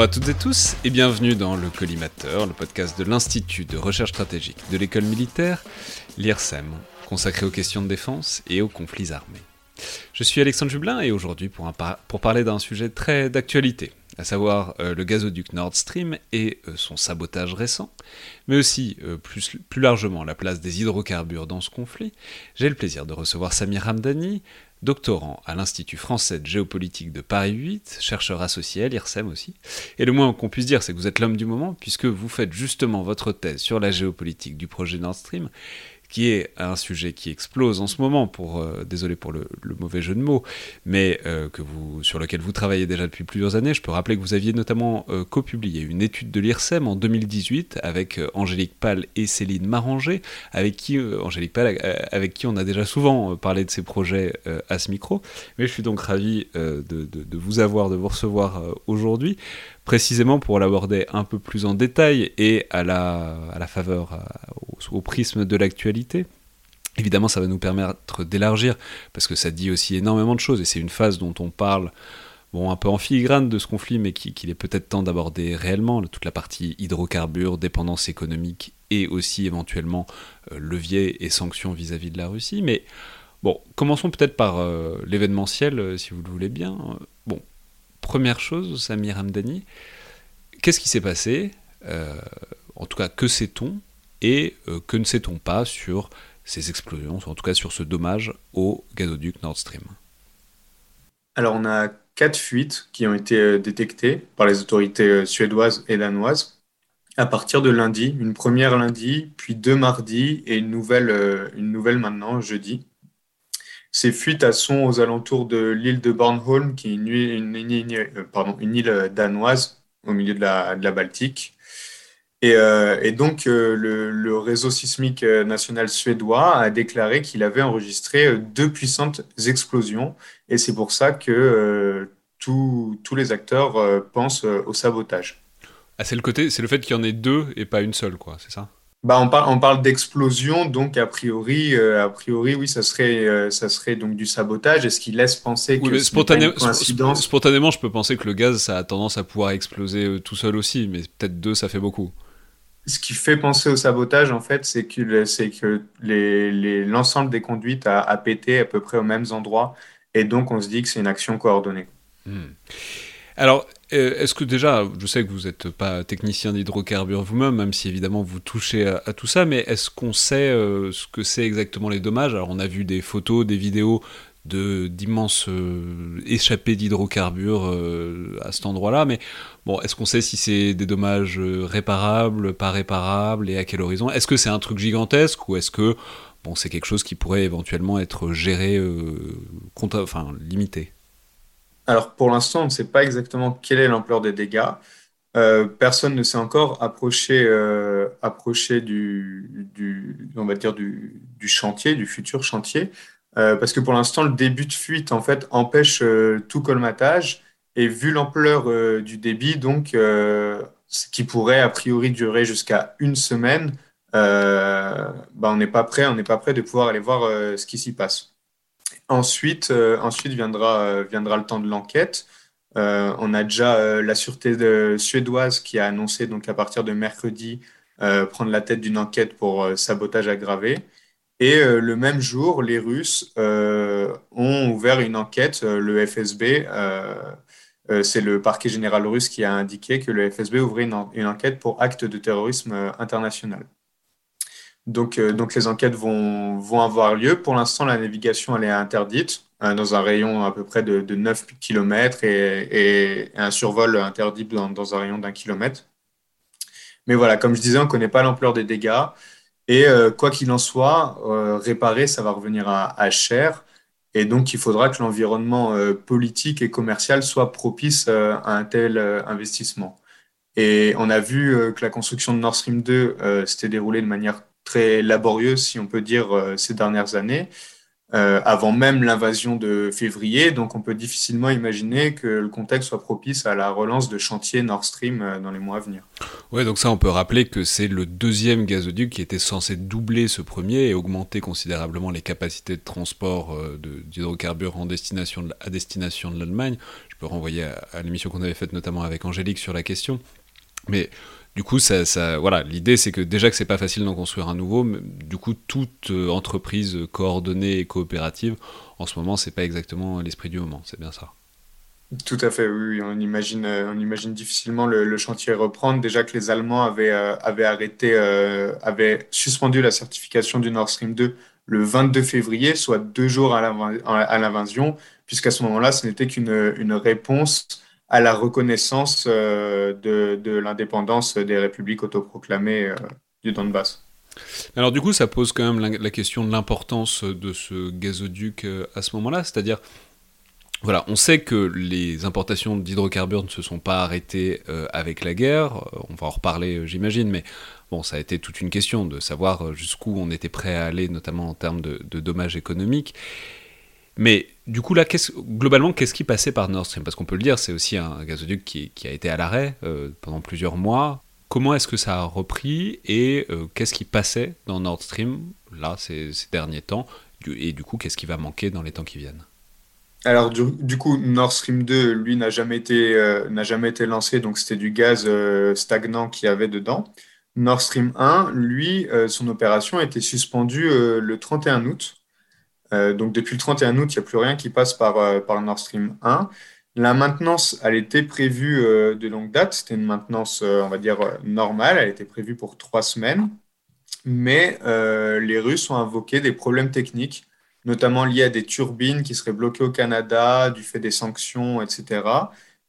Bonjour à toutes et tous et bienvenue dans le Collimateur, le podcast de l'Institut de recherche stratégique de l'école militaire, l'IRSEM, consacré aux questions de défense et aux conflits armés. Je suis Alexandre Jublin et aujourd'hui pour, pour, parler d'un sujet très d'actualité, à savoir euh, le gazoduc Nord Stream et euh, son sabotage récent, mais aussi euh, plus, plus largement la place des hydrocarbures dans ce conflit, j'ai le plaisir de recevoir Samir Hamdani, doctorant à l'Institut français de géopolitique de Paris 8, chercheur associé à l'IRSEM aussi. Et le moins qu'on puisse dire, c'est que vous êtes l'homme du moment, puisque vous faites justement votre thèse sur la géopolitique du projet Nord Stream, qui est un sujet qui explose en ce moment, pour, euh, désolé pour le, mauvais jeu de mots, mais euh, que vous, sur lequel vous travaillez déjà depuis plusieurs années. Je peux rappeler que vous aviez notamment euh, copublié une étude de l'IRSEM en 2018 avec Angélique Pal et Céline Maranger, avec qui, Angélique avec qui on a déjà souvent parlé de ces projets à ce micro. Mais je suis donc ravi de, vous avoir, de vous recevoir aujourd'hui précisément pour l'aborder un peu plus en détail et à la, à la faveur, au, prisme de l'actualité. Évidemment, ça va nous permettre d'élargir, parce que ça dit aussi énormément de choses, et c'est une phase dont on parle bon, un peu en filigrane de ce conflit, mais qu'il est peut-être temps d'aborder réellement, toute la partie hydrocarbures, dépendance économique, et aussi éventuellement euh, levier et sanctions vis-à-vis de la Russie. Mais bon, commençons peut-être par euh, l'événementiel, euh, si vous le voulez bien. Première chose, Samir Hamdani, qu'est-ce qui s'est passé euh, En tout cas, que sait-on Et euh, que ne sait-on pas sur ces explosions, en tout cas sur ce dommage au gazoduc Nord Stream? Alors, on a quatre fuites qui ont été euh, détectées par les autorités suédoises et danoises à partir de lundi. Une première lundi, puis deux mardis et une nouvelle maintenant jeudi. Ces fuites sont aux alentours de l'île de Bornholm, qui est une, île euh, danoise au milieu de la, Baltique. Et, euh, donc, euh, le, réseau sismique national suédois a déclaré qu'il avait enregistré deux puissantes explosions. Et c'est pour ça que tous les acteurs pensent au sabotage. Ah, c'est le côté, c'est le fait qu'il y en ait deux et pas une seule, quoi, c'est ça? Bah, on, parle, on parle d'explosion, donc a priori, euh, a priori, oui, ça serait, euh, ça serait donc du sabotage. Et ce qui laisse penser que spontané... coïncidence... spontanément, je peux penser que le gaz, ça a tendance à pouvoir exploser euh, tout seul aussi, mais peut-être deux, ça fait beaucoup. Ce qui fait penser au sabotage, en fait, c'est que, c'est que les, l'ensemble des conduites a, a, pété à peu près aux mêmes endroits, et donc on se dit que c'est une action coordonnée. Hmm. Alors, est-ce que déjà, je sais que vous n'êtes pas technicien d'hydrocarbures vous-même, même si évidemment vous touchez à, tout ça, mais est-ce qu'on sait euh, ce que c'est exactement les dommages? Alors, on a vu des photos, des vidéos de d'immenses euh, échappées d'hydrocarbures à cet endroit-là, mais bon, est-ce qu'on sait si c'est des dommages réparables, pas réparables, et à quel horizon? Est-ce que c'est un truc gigantesque ou est-ce que bon, c'est quelque chose qui pourrait éventuellement être géré, enfin limité? Alors pour l'instant, on ne sait pas exactement quelle est l'ampleur des dégâts. Euh, personne ne s'est encore approché, euh, du, chantier, du futur chantier, euh, parce que pour l'instant, le début de fuite en fait empêche tout colmatage. Et vu l'ampleur du débit, donc ce qui pourrait a priori durer jusqu'à une semaine, bah, on n'est pas prêt, on n'est pas prêt de pouvoir aller voir ce qui s'y passe. Ensuite, euh, ensuite viendra, euh, viendra le temps de l'enquête. Euh, on a déjà la sûreté suédoise qui a annoncé donc à partir de mercredi prendre la tête d'une enquête pour sabotage aggravé. Et le même jour, les Russes ont ouvert une enquête, le FSB, c'est le parquet général russe qui a indiqué que le FSB ouvrait une, une enquête pour acte de terrorisme international. Donc, euh, donc les enquêtes vont, vont avoir lieu. Pour l'instant, la navigation elle est interdite euh, dans un rayon à peu près de, de 9 km et, un survol interdit dans, un rayon d'un kilomètre. Mais voilà, comme je disais, on ne connaît pas l'ampleur des dégâts. Et euh, quoi qu'il en soit, réparer, ça va revenir à, à, cher. Et donc, il faudra que l'environnement politique et commercial soit propice à un tel investissement. Et on a vu que la construction de Nord Stream 2 s'était déroulée de manière très laborieuse, si on peut dire, euh, ces dernières années, euh, avant même l'invasion de février. Donc, on peut difficilement imaginer que le contexte soit propice à la relance de chantier Nord Stream euh, dans les mois à venir. Oui, donc ça, on peut rappeler que c'est le deuxième gazoduc qui était censé doubler ce premier et augmenter considérablement les capacités de transport d'hydrocarbures destination à destination de l'Allemagne. Je peux renvoyer à, à l'émission qu'on avait faite notamment avec Angélique sur la question. Mais du coup, ça, voilà, l'idée c'est que déjà que c'est pas facile d'en construire un nouveau, mais du coup, toute euh, entreprise coordonnée et coopérative, en ce moment, c'est pas exactement l'esprit du moment, c'est bien ça. Tout à fait, oui, on imagine, euh, on imagine difficilement le, chantier reprendre. Déjà que les Allemands avaient, euh, avaient arrêté, avaient suspendu la certification du Nord Stream 2 le 22 février, soit deux jours à l'invasion, puisqu'à ce moment-là, ce n'était qu'une une réponse à la reconnaissance euh, de, l'indépendance des républiques autoproclamées euh, du Donbass. Alors du coup, ça pose quand même la, question de l'importance de ce gazoduc euh, à ce moment-là, c'est-à-dire, voilà, on sait que les importations d'hydrocarbures ne se sont pas arrêtées avec la guerre, on va en reparler j'imagine, mais bon, ça a été toute une question de savoir jusqu'où on était prêt à aller, notamment en termes de, de dommages économiques. Mais du coup, là, globalement, qu'est-ce qui passait par Nord Stream? Parce qu'on peut le dire, c'est aussi un gazoduc qui, a été à l'arrêt euh, pendant plusieurs mois. Comment est-ce que ça a repris et euh, qu'est-ce qui passait dans Nord Stream, là, ces, derniers temps? Et du coup, qu'est-ce qui va manquer dans les temps qui viennent? Alors du, coup, Nord Stream 2, lui, n'a jamais, été, euh, n'a jamais été lancé, donc c'était du gaz stagnant qu'il y avait dedans. Nord Stream 1, lui, son opération a été suspendue le 31 août. Euh, donc depuis le 31 août, il n'y a plus rien qui passe par, euh, par Nord Stream 1. La maintenance, elle était prévue euh, de longue date. C'était une maintenance, on va dire, normale. Elle était prévue pour trois semaines. Mais les Russes ont invoqué des problèmes techniques, notamment liés à des turbines qui seraient bloquées au Canada du fait des sanctions, etc.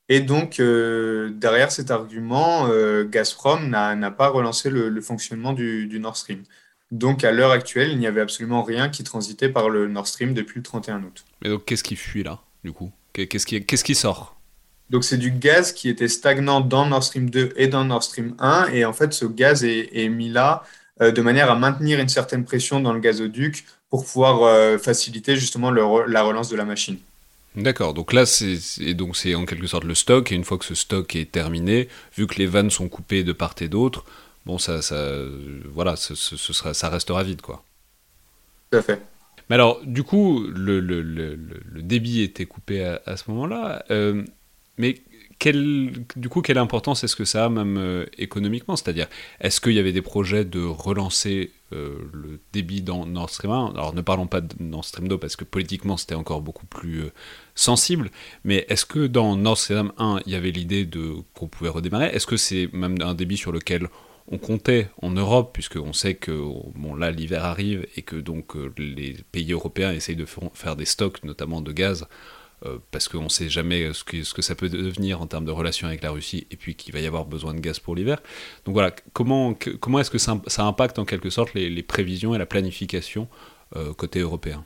Et donc, derrière cet argument, Gazprom n'a pas relancé le, fonctionnement du, du Nord Stream. Donc à l'heure actuelle, il n'y avait absolument rien qui transitait par le Nord Stream depuis le 31 août. Mais donc qu'est-ce qui fuit là, du coup? Qu'est-ce qui, qu'est-ce qui sort? Donc c'est du gaz qui était stagnant dans Nord Stream 2 et dans Nord Stream 1. Et en fait, ce gaz est, mis là euh, de manière à maintenir une certaine pression dans le gazoduc pour pouvoir euh, faciliter justement la relance de la machine. D'accord, donc là c'est donc c'est en quelque sorte le stock, et une fois que ce stock est terminé, vu que les vannes sont coupées de part et d'autre, bon, ça, ça, voilà, ce, sera, ça restera vide, quoi. Tout à fait. Mais alors, du coup, le, le, le, le débit était coupé à, à ce moment-là, euh, mais quel, du coup, quelle importance est-ce que ça a même euh, économiquement? C'est-à-dire, est-ce qu'il y avait des projets de relancer euh, le débit dans Nord Stream 1 Alors, ne parlons pas de Nord Stream 2 parce que politiquement, c'était encore beaucoup plus sensible, mais est-ce que dans Nord Stream 1, il y avait l'idée de qu'on pouvait redémarrer? Est-ce que c'est même un débit sur lequel on comptait en Europe, puisqu'on sait que bon, là l'hiver arrive et que donc euh, les pays européens essayent de faire des stocks, notamment de gaz, euh, parce qu'on ne sait jamais ce que, ça peut devenir en termes de relations avec la Russie, et puis qu'il va y avoir besoin de gaz pour l'hiver. Donc voilà, comment, comment est-ce que ça, impacte en quelque sorte les, prévisions et la planification euh, côté européen?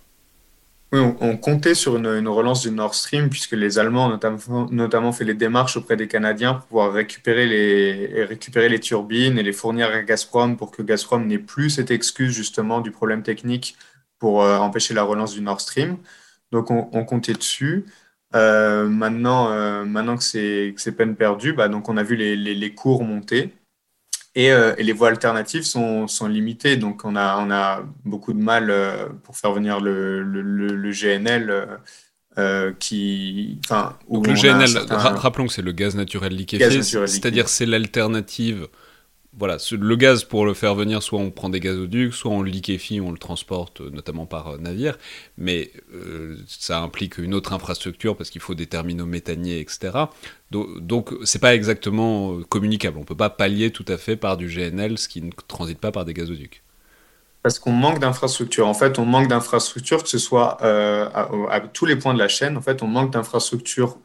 Oui, on, comptait sur une, relance du Nord Stream, puisque les Allemands ont notamment, fait les démarches auprès des Canadiens pour pouvoir récupérer les, récupérer les turbines et les fournir à Gazprom pour que Gazprom n'ait plus cette excuse justement du problème technique pour euh, empêcher la relance du Nord Stream. Donc on, comptait dessus. Euh, maintenant, euh, maintenant que c'est peine perdue, bah, donc on a vu les, les cours monter. Euh, et, les voies alternatives sont, sont, limitées. Donc, on a, on a beaucoup de mal euh, pour faire venir le, le, GNL. Euh, qui, enfin, Donc le GNL, rappelons que c'est le gaz naturel liquéfié, c'est-à-dire c'est l'alternative voilà, le gaz pour le faire venir, soit on prend des gazoducs, soit on le liquéfie, on le transporte, euh, notamment par euh, navire. Mais euh, ça implique une autre infrastructure parce qu'il faut des terminaux méthaniers, etc. Donc, c'est pas exactement communicable. On peut pas pallier tout à fait par du GNL ce qui ne transite pas par des gazoducs. Parce qu'on manque d'infrastructures. En fait, on manque d'infrastructures, que ce soit à, à, tous les points de la chaîne. En fait, on manque d'infrastructures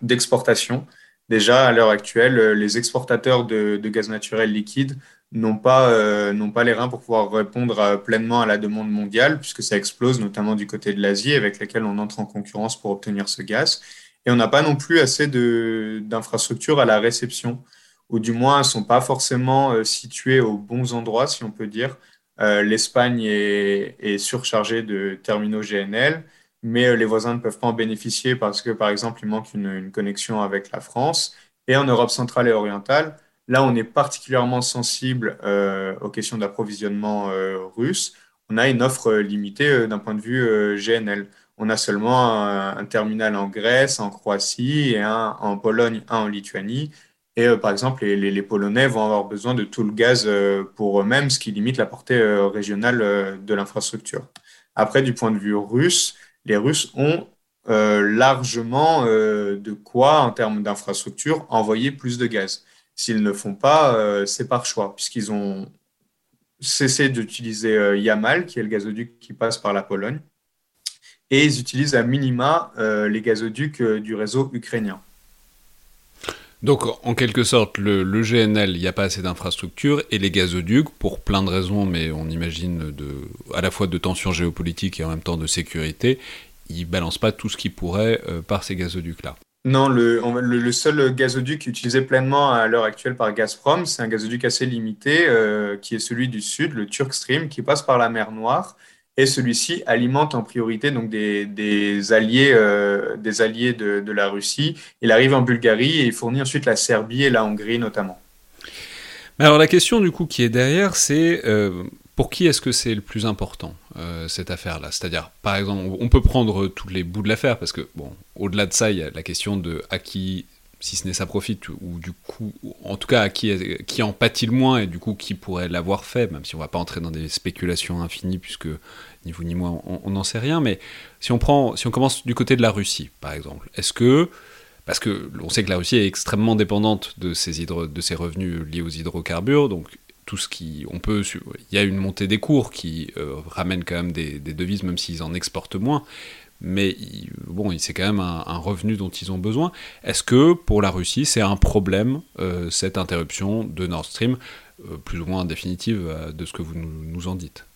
d'exportation Déjà, à l'heure actuelle, euh, les exportateurs de, gaz naturel liquide n'ont pas, euh, n'ont pas les reins pour pouvoir répondre pleinement à la demande mondiale, puisque ça explose notamment du côté de l'Asie, avec laquelle on entre en concurrence pour obtenir ce gaz. Et on n'a pas non plus assez d'infrastructures à la réception, ou du moins ne sont pas forcément euh, situées aux bons endroits, si on peut dire. L'Espagne est, surchargée de terminaux GNL mais euh, les voisins ne peuvent pas en bénéficier parce que, par exemple, il manque une, connexion avec la France. Et en Europe centrale et orientale, là, on est particulièrement sensible euh, aux questions d'approvisionnement euh, russe. On a une offre limitée d'un point de vue GNL. On a seulement un, terminal en Grèce, en Croatie et un en Pologne, un en Lituanie. Et par exemple, les, les, Polonais vont avoir besoin de tout le gaz pour eux-mêmes, ce qui limite la portée régionale de l'infrastructure. Après, du point de vue russe, les Russes ont euh, largement euh, de quoi, en termes d'infrastructure, envoyer plus de gaz. S'ils ne font pas, euh, c'est par choix, puisqu'ils ont cessé d'utiliser Yamal, qui est le gazoduc qui passe par la Pologne, et ils utilisent à minima les gazoducs du réseau ukrainien. Donc, en quelque sorte, le, GNL, il n'y a pas assez d'infrastructures, et les gazoducs, pour plein de raisons, mais on imagine à la fois de tensions géopolitiques et en même temps de sécurité, ils ne balancent pas tout ce qui pourrait euh, par ces gazoducs-là. Non, le, le, seul gazoduc utilisé pleinement à l'heure actuelle par Gazprom, c'est un gazoduc assez limité, euh, qui est celui du sud, le Turk Stream, qui passe par la mer Noire et celui-ci alimente en priorité donc des, alliés, euh, des alliés de, la Russie. Il arrive en Bulgarie et fournit ensuite la Serbie et la Hongrie notamment. Mais alors la question du coup qui est derrière, c'est euh, pour qui est-ce que c'est le plus important euh, cette affaire-là? C'est-à-dire, par exemple, on peut prendre tous les bouts de l'affaire parce que bon, au-delà de ça, il y a la question de à qui si ce n'est ça profite, ou du coup, en tout cas, à qui, en pâtit le moins, et du coup, qui pourrait l'avoir fait, même si on ne va pas entrer dans des spéculations infinies, puisque ni vous ni moi, on n'en sait rien, mais si on, prend, si on commence du côté de la Russie, par exemple, est-ce que, parce que on sait que la Russie est extrêmement dépendante de ses, hydro, de revenus liés aux hydrocarbures, donc tout ce qui, on peut, il y a une montée des cours qui euh, ramène quand même des devises, même s'ils en exportent moins, mais bon, c'est quand même un, revenu dont ils ont besoin. Est-ce que pour la Russie, c'est un problème, euh, cette interruption de Nord Stream, euh, plus ou moins définitive euh, de ce que vous nous, en dites?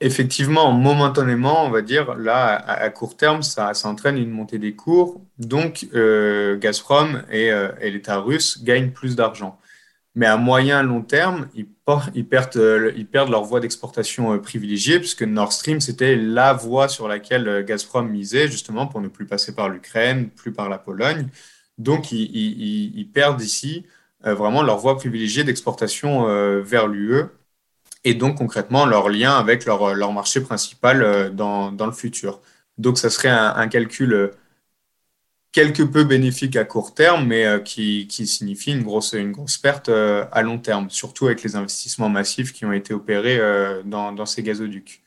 Effectivement, momentanément, on va dire, là, à, court terme, ça, entraîne une montée des cours. Donc, Gazprom et, et l'État russe gagnent plus d'argent. Mais à moyen long terme, ils, perdent, euh, ils perdent leur voie d'exportation euh, privilégiée, puisque Nord Stream, c'était la voie sur laquelle euh, Gazprom misait, justement, pour ne plus passer par l'Ukraine, plus par la Pologne. Donc, ils, perdent ici vraiment leur voie privilégiée d'exportation vers l'UE, et donc concrètement leur lien avec leur, marché principal dans, le futur. Donc, ça serait un calcul quelque peu bénéfique à court terme, mais euh, qui, signifie une grosse, une grosse perte euh, à long terme, surtout avec les investissements massifs qui ont été opérés euh, dans ces gazoducs.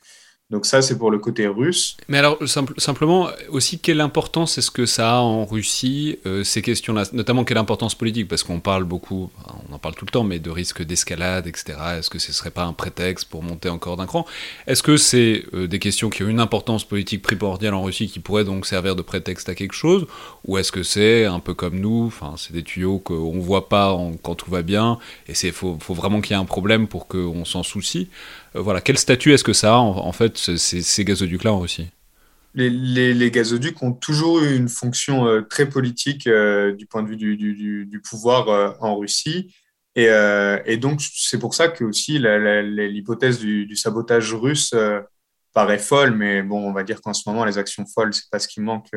Donc ça, c'est pour le côté russe. Mais alors, simplement, aussi, quelle importance est-ce que ça a en Russie, euh, ces questions-là? Notamment, quelle importance politique? Parce qu'on parle beaucoup, on en parle tout le temps, mais de risques d'escalade, etc. Est-ce que ce ne serait pas un prétexte pour monter encore d'un cran? Est-ce que c'est euh, des questions qui ont une importance politique primordiale en Russie, qui pourraient donc servir de prétexte à quelque chose? Ou est-ce que c'est un peu comme nous, c'est des tuyaux qu'on ne voit pas quand tout va bien, et il faut, vraiment qu'il y ait un problème pour qu'on s'en soucie? Voilà, quel statut est-ce que ça a en, fait ces, gazoducs-là en Russie? Les, gazoducs ont toujours eu une fonction euh, très politique euh, du point de vue du, pouvoir en Russie. Et, donc, c'est pour ça que aussi l'hypothèse du, sabotage russe paraît folle, mais bon, on va dire qu'en ce moment, les actions folles, c'est pas ce qui manque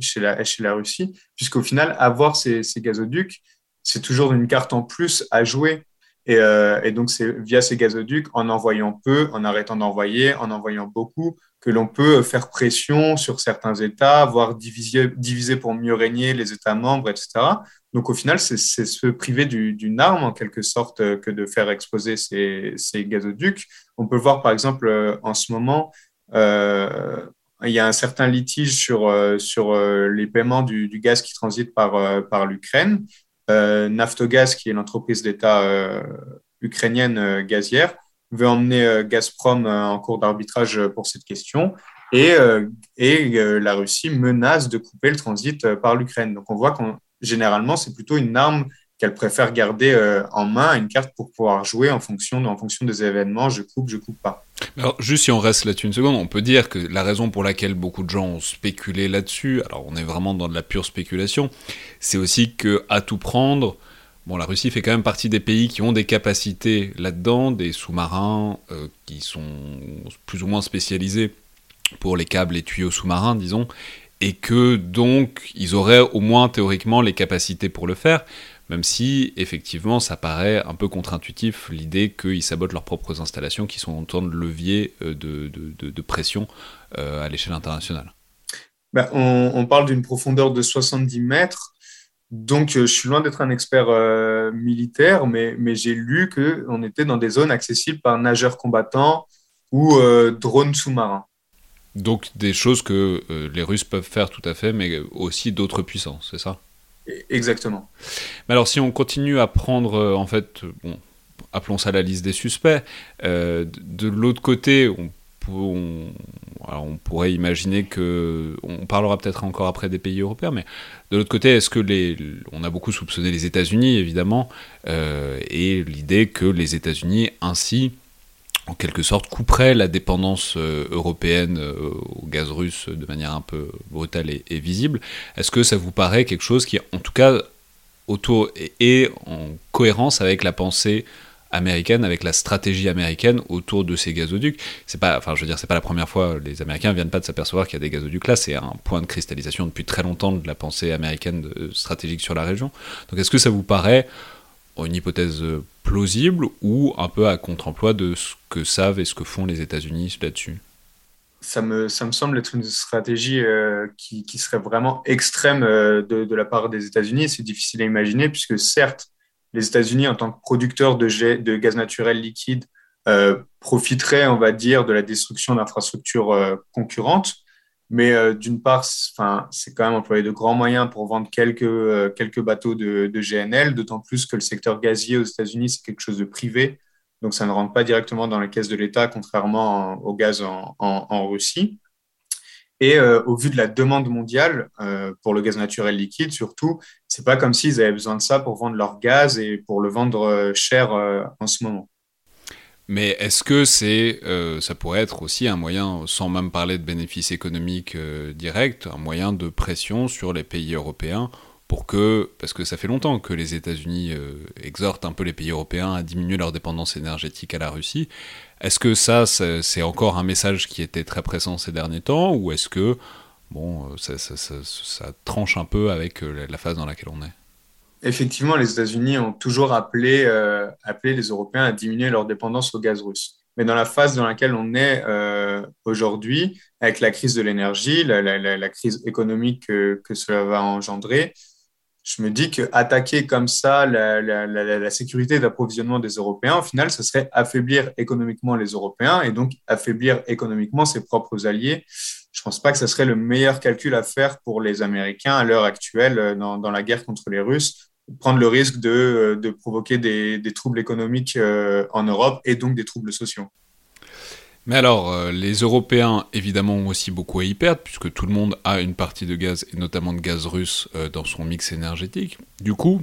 chez la Russie, puisqu'au final, avoir ces gazoducs, c'est toujours une carte en plus à jouer euh, et, donc, c'est via ces gazoducs, en envoyant peu, en arrêtant d'envoyer, en envoyant beaucoup, que l'on peut faire pression sur certains États, voire diviser, pour mieux régner les États membres, etc. Donc au final, c'est se priver d'une arme en quelque sorte que de faire exploser ces, gazoducs. On peut voir par exemple en ce moment, euh, il y a un certain litige sur, euh, euh, les paiements du, gaz qui transite par l'Ukraine. Naftogaz, qui est l'entreprise d'État ukrainienne gazière, veut emmener Gazprom en cours d'arbitrage pour cette question. Et, et la Russie menace de couper le transit par l'Ukraine. Donc on voit qu'on généralement, c'est plutôt une arme qu'elle préfère garder euh, en main, une carte pour pouvoir jouer en fonction, en fonction des événements, je coupe, je coupe pas. Alors, juste si on reste là-dessus une seconde, on peut dire que la raison pour laquelle beaucoup de gens ont spéculé là-dessus, alors on est vraiment dans de la pure spéculation, c'est aussi que à tout prendre, bon, la Russie fait quand même partie des pays qui ont des capacités là-dedans, des sous-marins euh, qui sont plus ou moins spécialisés pour les câbles et tuyaux sous-marins, disons, et que donc ils auraient au moins théoriquement les capacités pour le faire, même si effectivement ça paraît un peu contre-intuitif l'idée qu'ils sabotent leurs propres installations qui sont autant de leviers euh, de, de, pression euh, à l'échelle internationale. Ben, on, parle d'une profondeur de 70 mètres, donc euh, je suis loin d'être un expert militaire, mais, mais j'ai lu qu'on était dans des zones accessibles par nageurs combattants ou drones sous-marins. Donc des choses que les Russes peuvent faire tout à fait, mais aussi d'autres puissances, c'est ça? Exactement. Mais alors si on continue à prendre, euh, en fait, appelons ça la liste des suspects, euh, de, l'autre côté, on, pourrait imaginer que, on parlera peut-être encore après des pays européens, mais de l'autre côté, est-ce que les, on a beaucoup soupçonné les États-Unis, évidemment, et l'idée que les États-Unis ainsi en quelque sorte couperait la dépendance euh, européenne euh, au gaz russe de manière un peu brutale et, visible. Est-ce que ça vous paraît quelque chose qui, en tout cas, autour est en cohérence avec la pensée américaine, avec la stratégie américaine autour de ces gazoducs? C'est pas, c'est pas la première fois. Les Américains viennent pas de s'apercevoir qu'il y a des gazoducs là. C'est un point de cristallisation depuis très longtemps de la pensée américaine stratégique sur la région. Donc, est-ce que ça vous paraît une hypothèse plausible ou un peu à contre-emploi de ce que savent et ce que font les États-Unis là-dessus? Ça me, ça me semble être une stratégie euh, qui, qui, serait vraiment extrême euh, de, la part des États-Unis. C'est difficile à imaginer puisque certes, les États-Unis, en tant que producteurs de, gaz naturel liquide, euh, profiteraient, on va dire, de la destruction d'infrastructures concurrentes. Mais euh, d'une part, c'est quand même employer de grands moyens pour vendre quelques, euh, quelques bateaux de, GNL, d'autant plus que le secteur gazier aux États-Unis, c'est quelque chose de privé. Donc, ça ne rentre pas directement dans les caisses de l'État, contrairement au gaz en, Russie. Et euh, au vu de la demande mondiale pour le gaz naturel liquide, surtout, c'est pas comme s'ils avaient besoin de ça pour vendre leur gaz et pour le vendre cher en ce moment. Mais est-ce que c'est, euh, ça pourrait être aussi un moyen, sans même parler de bénéfices économiques euh, directs, un moyen de pression sur les pays européens pour que, parce que ça fait longtemps que les États-Unis euh, exhortent un peu les pays européens à diminuer leur dépendance énergétique à la Russie, est-ce que ça, c'est encore un message qui était très pressant ces derniers temps, ou est-ce que, bon, ça, ça, tranche un peu avec la phase dans laquelle on est? Effectivement, les États-Unis ont toujours appelé, euh, appelé, les Européens à diminuer leur dépendance au gaz russe. Mais dans la phase dans laquelle on est euh, aujourd'hui, avec la crise de l'énergie, la, crise économique que, cela va engendrer, je me dis qu'attaquer comme ça la, sécurité d'approvisionnement des Européens, au final, ce serait affaiblir économiquement les Européens et donc affaiblir économiquement ses propres alliés. Je ne pense pas que ce serait le meilleur calcul à faire pour les Américains à l'heure actuelle euh, dans la guerre contre les Russes prendre le risque de, euh, provoquer des, troubles économiques euh, en Europe et donc des troubles sociaux. Mais alors, euh, les Européens, évidemment, ont aussi beaucoup à y perdre, puisque tout le monde a une partie de gaz, et notamment de gaz russe, dans son mix énergétique. Du coup,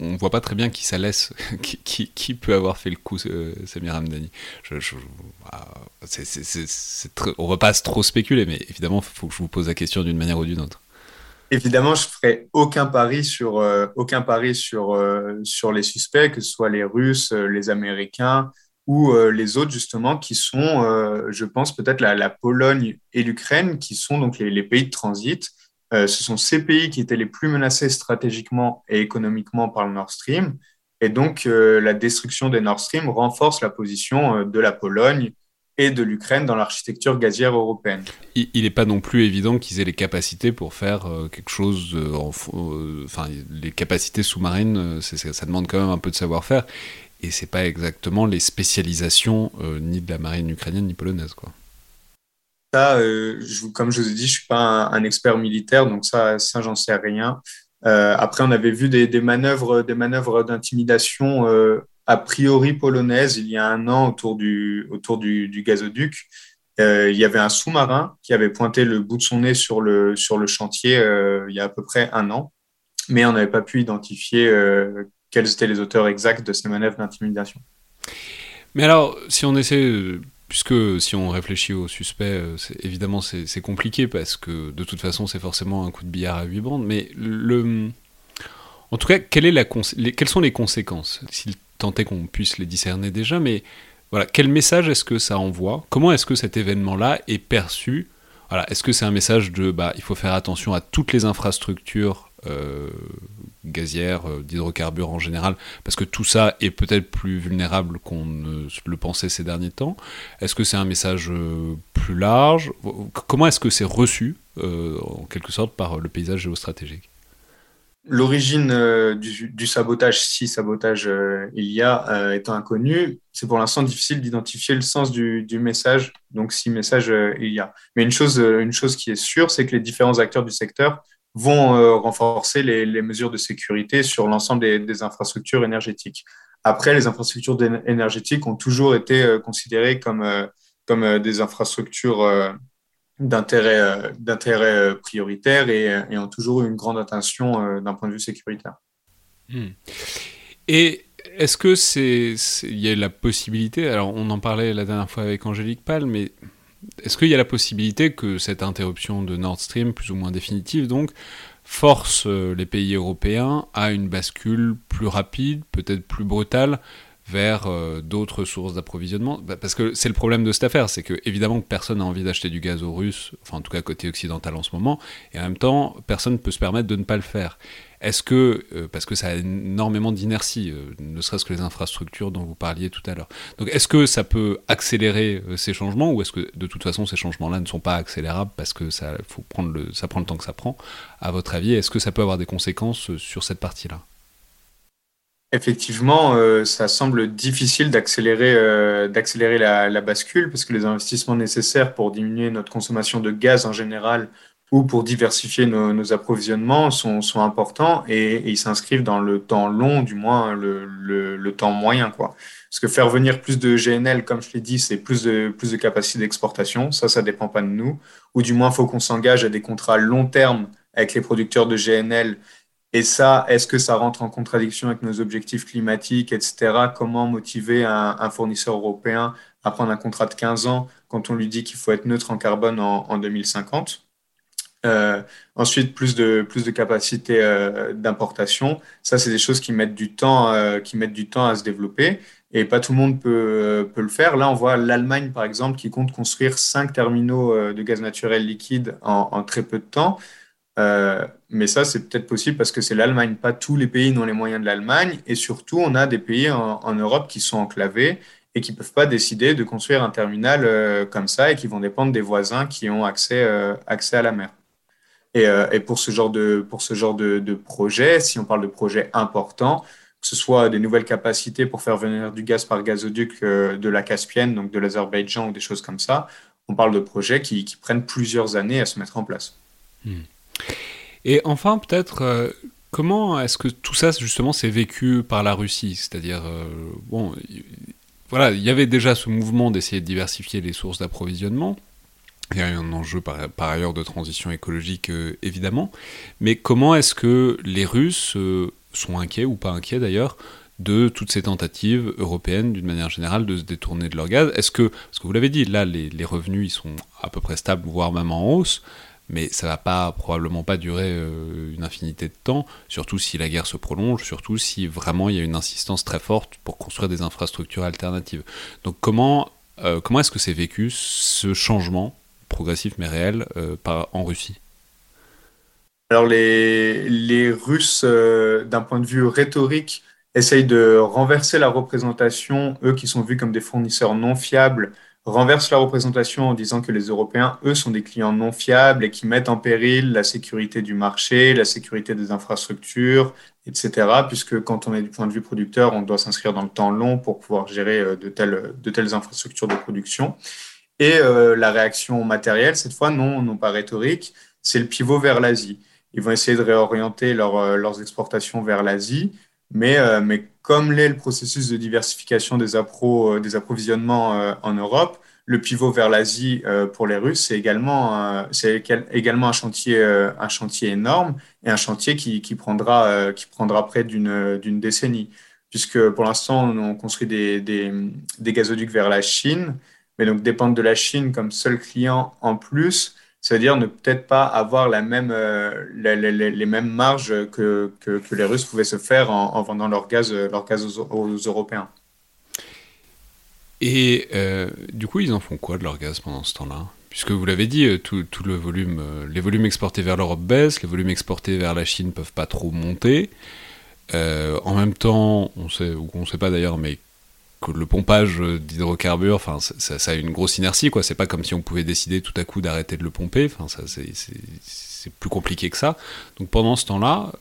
on ne voit pas très bien qui ça laisse, qui, peut avoir fait le coup, Samir Hamdani. Je, je, ah, pas trop spéculer, mais évidemment, il faut que je vous pose la question d'une manière ou d'une autre. Évidemment, je ferai aucun pari sur euh, aucun pari sur euh, sur les suspects, que ce soit les Russes, euh, les Américains ou les autres justement, qui sont, je pense peut-être la, la, Pologne et l'Ukraine, qui sont donc les, les, pays de transit. ce sont ces pays qui étaient les plus menacés stratégiquement et économiquement par le Nord Stream. Et donc, la destruction des Nord Stream renforce la position de la Pologne et de l'Ukraine dans l'architecture gazière européenne. Il n'est pas non plus évident qu'ils aient les capacités pour faire euh, quelque chose, enfin les capacités sous-marines, ça demande quand même un peu de savoir-faire, et c'est pas exactement les spécialisations ni de la marine ukrainienne ni polonaise, quoi. Ça, comme je vous ai dit, je suis pas un, un expert militaire, donc ça, ça j'en sais rien. Euh, après, on avait vu des, des manœuvres, des manœuvres d'intimidation euh, a priori polonaises il y a un an autour du, autour du, du gazoduc. Euh, il y avait un sous-marin qui avait pointé le bout de son nez sur le, sur le chantier euh, il y a à peu près un an, mais on n'avait pas pu identifier euh, quels étaient les auteurs exacts de ces manœuvres d'intimidation. Mais alors, si on essaie puisque si on réfléchit au suspect, euh, évidemment c'est compliqué parce que de toute façon c'est forcément un coup de billard à huit bandes, mais le... En tout cas, quelles sont les conséquences? Tentait qu'on puisse les discerner déjà, mais voilà, quel message est-ce que ça envoie? Comment est-ce que cet événement-là est perçu? Voilà, Est-ce que c'est un message de bah, il faut faire attention à toutes les infrastructures euh, gazières, euh, d'hydrocarbures en général, parce que tout ça est peut-être plus vulnérable qu'on ne le pensait ces derniers temps. Est-ce que c'est un message euh, plus large? Comment est-ce que c'est reçu, en quelque sorte, par le paysage géostratégique? L'origine du, sabotage, si sabotage il y a, étant inconnu, c'est pour l'instant difficile d'identifier le sens du, message, donc si message il y a. Mais une chose, une chose qui est sûre, c'est que les différents acteurs du secteur vont euh, renforcer les, mesures de sécurité sur l'ensemble des, des, infrastructures énergétiques. Après, les infrastructures énergétiques ont toujours été euh, considérées comme, euh, comme des infrastructures d'intérêt d'intérêt prioritaire et, et, ont toujours une grande attention d'un point de vue sécuritaire. Hmm. Et est-ce que c'est il y a la possibilité alors on en parlait la dernière fois avec Angélique Pal mais est-ce qu'il y a la possibilité que cette interruption de Nord Stream, plus ou moins définitive donc, force euh, les pays européens à une bascule plus rapide, peut-être plus brutale, vers euh, d'autres sources d'approvisionnement. Bah, Parce que c'est le problème de cette affaire, c'est que évidemment personne n'a envie d'acheter du gaz aux Russes, enfin en tout cas côté occidental en ce moment, et en même temps personne ne peut se permettre de ne pas le faire. Est-ce que, euh, parce que ça a énormément d'inertie, euh, ne serait-ce que les infrastructures dont vous parliez tout à l'heure, donc est-ce que ça peut accélérer ces changements ou est-ce que de toute façon ces changements-là ne sont pas accélérables parce que ça, faut prendre le, ça prend le temps que ça prend? À votre avis, est-ce que ça peut avoir des conséquences sur cette partie-là? Effectivement, ça semble difficile d'accélérer d'accélérer la, la, bascule parce que les investissements nécessaires pour diminuer notre consommation de gaz en général ou pour diversifier nos, approvisionnements sont, sont importants et, ils s'inscrivent dans le temps long, du moins le, le, temps moyen. Quoi. Parce que faire venir plus de GNL, comme je l'ai dit, c'est plus de, plus de capacité d'exportation. Ça, ça dépend pas de nous. Ou du moins, faut qu'on s'engage à des contrats long terme avec les producteurs de GNL. Et ça, est-ce que ça rentre en contradiction avec nos objectifs climatiques, etc. Comment motiver un, fournisseur européen à prendre un contrat de 15 ans quand on lui dit qu'il faut être neutre en carbone en, en 2050 euh, ensuite, plus de, plus de capacité euh, d'importation. Ça, c'est des choses qui mettent, du temps, euh, qui mettent du temps à se développer et pas tout le monde peut, peut le faire. Là, on voit l'Allemagne, par exemple, qui compte construire cinq terminaux de gaz naturel liquide en très peu de temps. Mais ça, c'est peut-être possible parce que c'est l'Allemagne. Pas tous les pays n'ont les moyens de l'Allemagne. Et surtout, on a des pays en, Europe qui sont enclavés et qui ne peuvent pas décider de construire un terminal comme ça et qui vont dépendre des voisins qui ont accès, accès à la mer. Et, euh, pour ce genre de pour ce genre de, projet, si on parle de projets importants, que ce soit des nouvelles capacités pour faire venir du gaz par gazoduc euh, de la Caspienne, donc de l'Azerbaïdjan ou des choses comme ça, on parle de projets qui, qui prennent plusieurs années à se mettre en place. Hmm. Et enfin, peut-être, euh, comment est-ce que tout ça, justement, s'est vécu par la Russie? C'est-à-dire, euh, bon, voilà, il y avait déjà ce mouvement d'essayer de diversifier les sources d'approvisionnement. Il y a un enjeu par, ailleurs de transition écologique, euh, évidemment. Mais comment est-ce que les Russes sont inquiets, ou pas inquiets d'ailleurs, de toutes ces tentatives européennes, d'une manière générale, de se détourner de leur gaz? Est-ce que, parce que vous l'avez dit, là, les, revenus, ils sont à peu près stables, voire même en hausse, mais ça va pas, probablement pas durer euh, une infinité de temps, surtout si la guerre se prolonge, surtout si vraiment il y a une insistance très forte pour construire des infrastructures alternatives. Donc comment, comment est-ce que c'est vécu, ce changement progressif mais réel euh, en Russie? Alors les, les Russes, euh, d'un point de vue rhétorique, essayent de renverser la représentation, eux qui sont vus comme des fournisseurs non fiables renversent la représentation en disant que les Européens, eux, sont des clients non fiables et qui mettent en péril la sécurité du marché, la sécurité des infrastructures, etc. Puisque quand on est du point de vue producteur, on doit s'inscrire dans le temps long pour pouvoir gérer euh, de telles, de telles infrastructures de production. Et euh, la réaction matérielle, cette fois, non, non pas rhétorique, c'est le pivot vers l'Asie. Ils vont essayer de réorienter euh, leurs exportations vers l'Asie, mais, mais comme l'est le processus de diversification des, des approvisionnements en Europe, le pivot vers l'Asie euh, pour les Russes, c'est également, un, chantier, euh, énorme et un chantier qui, prendra, euh, près d'une, décennie. Puisque pour l'instant, on construit des, des, gazoducs vers la Chine, mais donc dépendre de la Chine comme seul client en plus, c'est-à-dire ne peut-être pas avoir même, les, mêmes marges que, que, les Russes pouvaient se faire en, en vendant leur gaz, leur gaz aux, Européens. Et euh, du coup, ils en font quoi de leur gaz pendant ce temps-là? Puisque vous l'avez dit, euh, tout, tout, le volume, euh, les volumes exportés vers l'Europe baissent, les volumes exportés vers la Chine ne peuvent pas trop monter. en même temps, on sait, on ne sait pas d'ailleurs, mais le pompage d'hydrocarbures, enfin, ça, a une grosse inertie, quoi. C'est pas comme si on pouvait décider tout à coup d'arrêter de le pomper. Enfin, ça, c'est plus compliqué que ça. Donc pendant ce temps-là,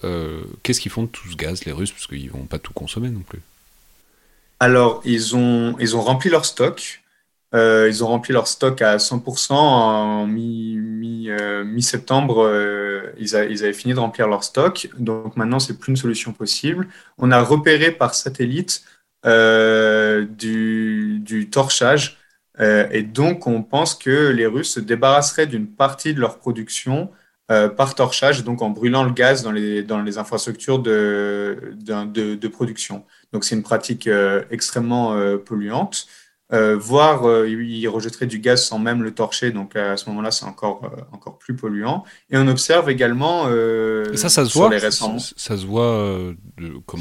qu'est-ce qu'ils font de tout ce gaz, les Russes, parce qu'ils vont pas tout consommer non plus. Alors, ils ont, ils ont rempli leur stock. Euh, ils ont rempli leur stock à 100% en mi-septembre. Mi, euh, ils, ils, avaient fini de remplir leur stock. Donc maintenant, c'est plus une solution possible. On a repéré par satellite euh, du, du, torchage. et donc, on pense que les Russes se débarrasseraient d'une partie de leur production par torchage, donc en brûlant le gaz dans les, infrastructures de, production. Donc c'est une pratique euh, extrêmement euh, polluante. Euh, voire il rejetterait du gaz sans même le torcher, donc à ce moment-là, c'est encore, encore plus polluant. Et on observe également ça, ça se voit, les récents... Ça, se voit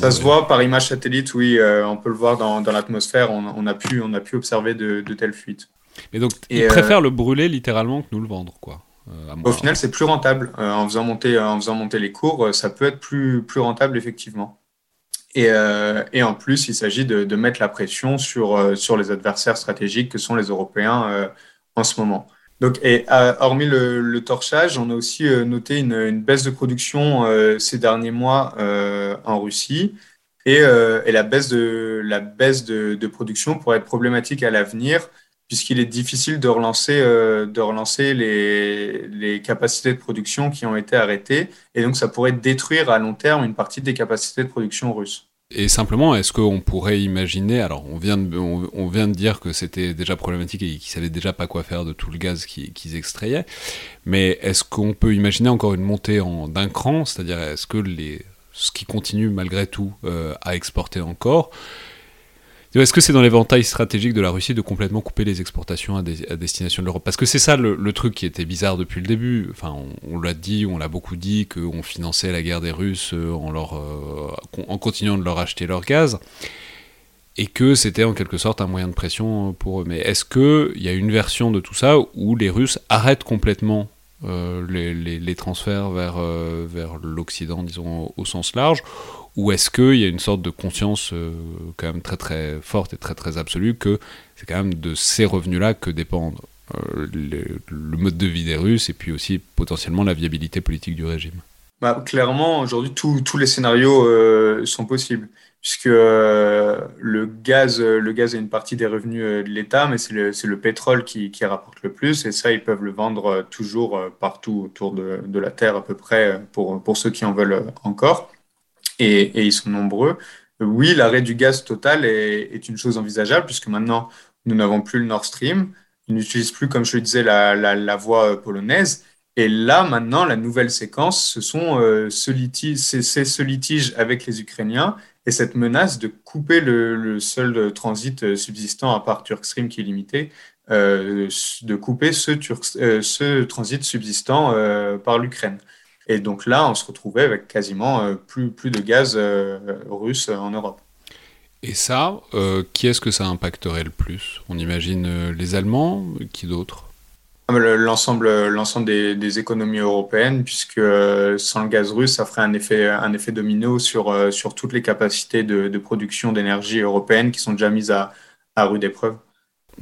Ça se voit par image satellite, oui, on peut le voir dans, dans l'atmosphère, on, on, a pu, on a pu observer de, de telles fuites. Mais donc, ils préfèrent le brûler littéralement que nous le vendre, quoi. Au final, c'est plus rentable. en, faisant monter, en faisant monter les cours, ça peut être plus, plus rentable, effectivement. Et, euh, et, en plus, il s'agit de, de, mettre la pression sur, euh, sur les adversaires stratégiques que sont les Européens euh, en ce moment. Donc, et hormis le, le, torchage, on a aussi noté une, une, baisse de production ces derniers mois en Russie. Et, et, la baisse de, la baisse de, de production pourrait être problématique à l'avenir, puisqu'il est difficile de relancer, de relancer les, les, capacités de production qui ont été arrêtées. Et donc, ça pourrait détruire à long terme une partie des capacités de production russes. Et simplement, est-ce qu'on pourrait imaginer, alors on vient de, on, vient de dire que c'était déjà problématique et qu'ils savaient déjà pas quoi faire de tout le gaz qu'ils extrayaient, mais est-ce qu'on peut imaginer encore une montée d'un cran, c'est-à-dire est-ce que les, ce qui continue malgré tout euh, à exporter encore, est-ce que c'est dans l'éventail stratégique de la Russie de complètement couper les exportations à, destination de l'Europe? Parce que c'est ça le, truc qui était bizarre depuis le début. Enfin, on, l'a dit, on l'a beaucoup dit, qu'on finançait la guerre des Russes euh, euh, en continuant de leur acheter leur gaz, et que c'était en quelque sorte un moyen de pression pour eux. Mais est-ce qu'il y a une version de tout ça où les Russes arrêtent complètement euh, les, les, transferts vers, vers l'Occident, disons au sens large, ou est-ce qu'il y a une sorte de conscience euh, quand même très très forte et très très absolue que c'est quand même de ces revenus-là que dépendent euh, le, mode de vie des Russes et puis aussi potentiellement la viabilité politique du régime? Bah, Clairement, aujourd'hui, tous les scénarios euh, sont possibles, puisque le, gaz, le gaz est une partie des revenus de l'État, mais c'est le, le, pétrole qui, qui, rapporte le plus, et ça, ils peuvent le vendre toujours partout autour de, de, la Terre à peu près, pour, pour ceux qui en veulent encore et, ils sont nombreux. Oui, l'arrêt du gaz total est, une chose envisageable puisque maintenant, nous n'avons plus le Nord Stream. Ils n'utilisent plus, comme je le disais, la, voie euh, polonaise. Et là, maintenant, la nouvelle séquence, euh, c'est, ce litige avec les Ukrainiens et cette menace de couper le, seul transit euh, subsistant à part Turkstream qui est limité, de couper ce transit subsistant par l'Ukraine. Et donc là, on se retrouvait avec quasiment euh, plus, plus de gaz euh, russe en Europe. Et ça, euh, qui est-ce que ça impacterait le plus? On imagine les Allemands, qui d'autres ah, L'ensemble, l'ensemble des, des, économies européennes, puisque sans le gaz russe, ça ferait un effet, un effet domino sur, sur toutes les capacités de, de production d'énergie européenne qui sont déjà mises à, à rude épreuve.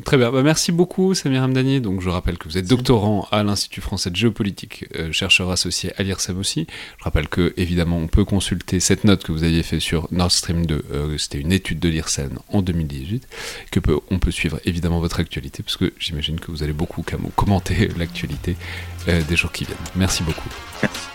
Très bien. Bah, merci beaucoup, Samir Hamdani. Donc, je rappelle que vous êtes doctorant à l'Institut français de géopolitique, euh, chercheur associé à l'IRSEM aussi. Je rappelle que, évidemment, on peut consulter cette note que vous aviez fait sur Nord Stream 2. Euh, c'était une étude de l'IRSEM en 2018. Que peut, on peut suivre évidemment votre actualité, parce que j'imagine que vous allez beaucoup commenter l'actualité des jours qui viennent. Merci beaucoup. Merci.